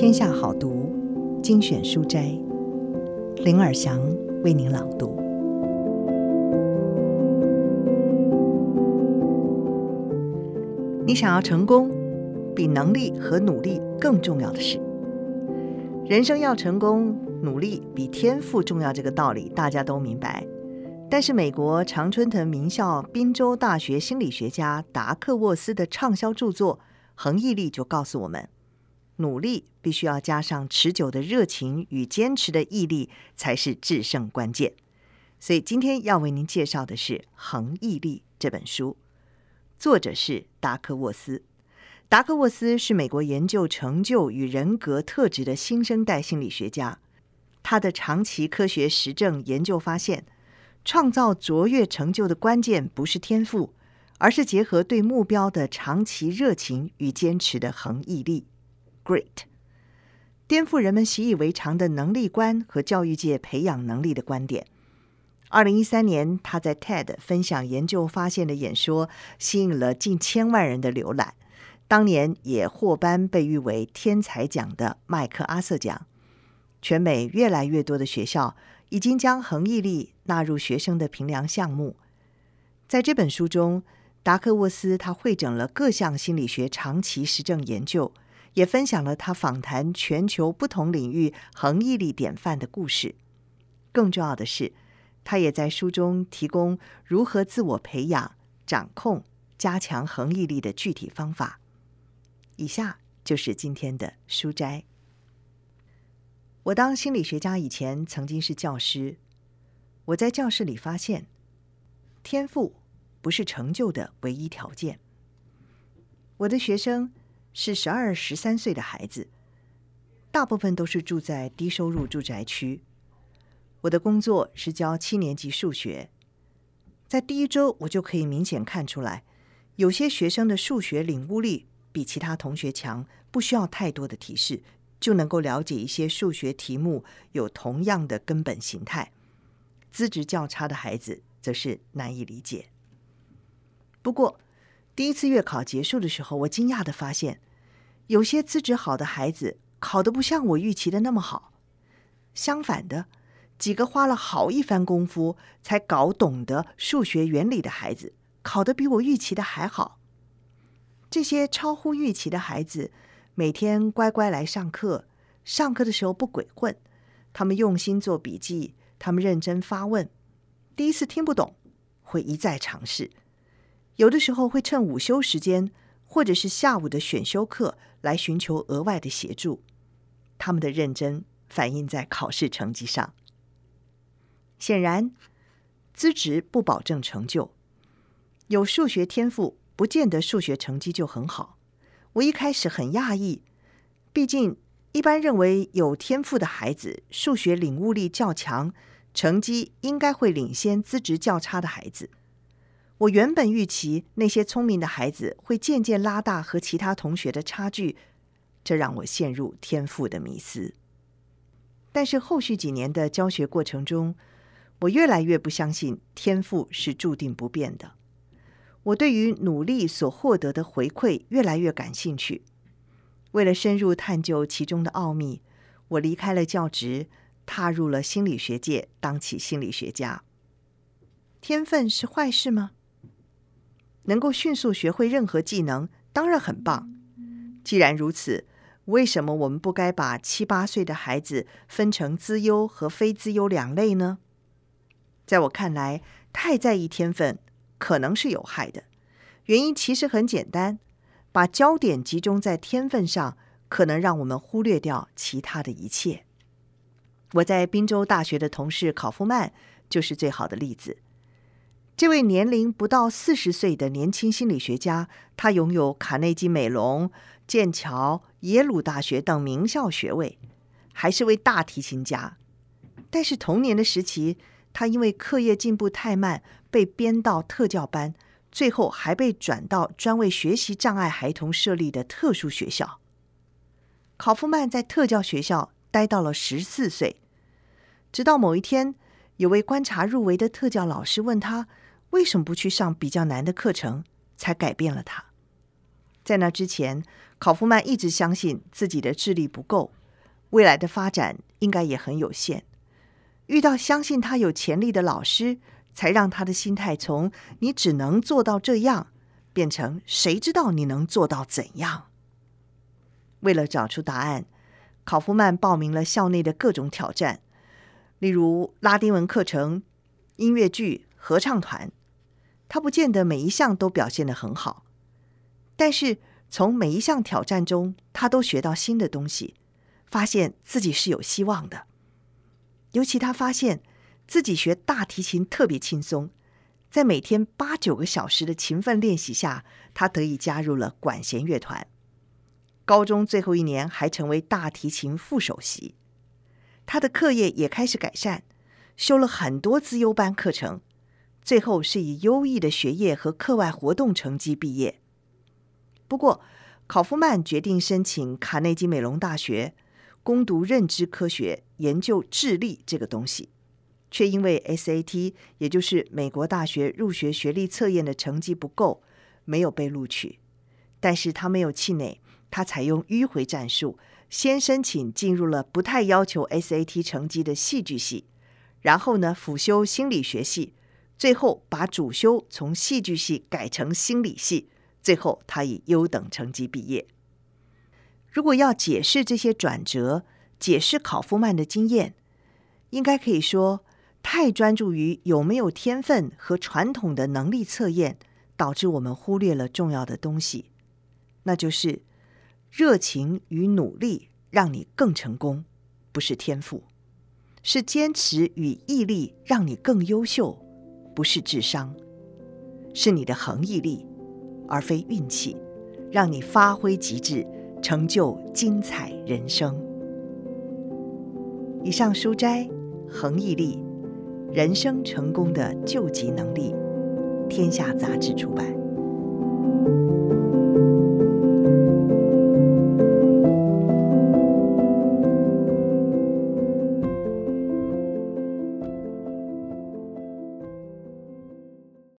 天下好读精选书斋，林尔祥为您朗读。你想要成功，比能力和努力更重要的是，人生要成功，努力比天赋重要。这个道理大家都明白。但是，美国常春藤名校宾州大学心理学家达克沃斯的畅销著作《恒毅力》就告诉我们，努力必须要加上持久的热情与坚持的毅力，才是制胜关键。所以，今天要为您介绍的是《恒毅力》这本书，作者是达克沃斯。达克沃斯是美国研究成就与人格特质的新生代心理学家，他的长期科学实证研究发现，创造卓越成就的关键不是天赋，而是结合对目标的长期热情与坚持的恒毅力。Great，颠覆人们习以为常的能力观和教育界培养能力的观点。二零一三年，他在 TED 分享研究发现的演说，吸引了近千万人的浏览。当年也获颁被誉为天才奖的麦克阿瑟奖。全美越来越多的学校。已经将恒毅力纳入学生的评量项目。在这本书中，达克沃斯他会整了各项心理学长期实证研究，也分享了他访谈全球不同领域恒毅力典范的故事。更重要的是，他也在书中提供如何自我培养、掌控、加强恒毅力的具体方法。以下就是今天的书斋。我当心理学家以前，曾经是教师。我在教室里发现，天赋不是成就的唯一条件。我的学生是十二、十三岁的孩子，大部分都是住在低收入住宅区。我的工作是教七年级数学，在第一周我就可以明显看出来，有些学生的数学领悟力比其他同学强，不需要太多的提示。就能够了解一些数学题目有同样的根本形态，资质较差的孩子则是难以理解。不过，第一次月考结束的时候，我惊讶地发现，有些资质好的孩子考得不像我预期的那么好。相反的，几个花了好一番功夫才搞懂得数学原理的孩子，考得比我预期的还好。这些超乎预期的孩子。每天乖乖来上课，上课的时候不鬼混，他们用心做笔记，他们认真发问。第一次听不懂，会一再尝试。有的时候会趁午休时间或者是下午的选修课来寻求额外的协助。他们的认真反映在考试成绩上。显然，资质不保证成就，有数学天赋不见得数学成绩就很好。我一开始很讶异，毕竟一般认为有天赋的孩子数学领悟力较强，成绩应该会领先资质较差的孩子。我原本预期那些聪明的孩子会渐渐拉大和其他同学的差距，这让我陷入天赋的迷思。但是后续几年的教学过程中，我越来越不相信天赋是注定不变的。我对于努力所获得的回馈越来越感兴趣。为了深入探究其中的奥秘，我离开了教职，踏入了心理学界，当起心理学家。天分是坏事吗？能够迅速学会任何技能，当然很棒。既然如此，为什么我们不该把七八岁的孩子分成资优和非资优两类呢？在我看来，太在意天分。可能是有害的，原因其实很简单，把焦点集中在天分上，可能让我们忽略掉其他的一切。我在宾州大学的同事考夫曼就是最好的例子。这位年龄不到四十岁的年轻心理学家，他拥有卡内基梅隆、剑桥、耶鲁大学等名校学位，还是位大提琴家。但是童年的时期，他因为课业进步太慢，被编到特教班，最后还被转到专为学习障碍孩童设立的特殊学校。考夫曼在特教学校待到了十四岁，直到某一天，有位观察入围的特教老师问他为什么不去上比较难的课程，才改变了他。在那之前，考夫曼一直相信自己的智力不够，未来的发展应该也很有限。遇到相信他有潜力的老师，才让他的心态从“你只能做到这样”变成“谁知道你能做到怎样”。为了找出答案，考夫曼报名了校内的各种挑战，例如拉丁文课程、音乐剧、合唱团。他不见得每一项都表现得很好，但是从每一项挑战中，他都学到新的东西，发现自己是有希望的。尤其他发现自己学大提琴特别轻松，在每天八九个小时的勤奋练习下，他得以加入了管弦乐团。高中最后一年还成为大提琴副首席。他的课业也开始改善，修了很多资优班课程。最后是以优异的学业和课外活动成绩毕业。不过，考夫曼决定申请卡内基美隆大学攻读认知科学，研究智力这个东西，却因为 SAT，也就是美国大学入学学历测验的成绩不够，没有被录取。但是他没有气馁，他采用迂回战术，先申请进入了不太要求 SAT 成绩的戏剧系，然后呢，辅修心理学系。最后把主修从戏剧系改成心理系，最后他以优等成绩毕业。如果要解释这些转折，解释考夫曼的经验，应该可以说，太专注于有没有天分和传统的能力测验，导致我们忽略了重要的东西，那就是热情与努力让你更成功，不是天赋，是坚持与毅力让你更优秀。不是智商，是你的恒毅力，而非运气，让你发挥极致，成就精彩人生。以上书摘：恒毅力，人生成功的救急能力。天下杂志出版。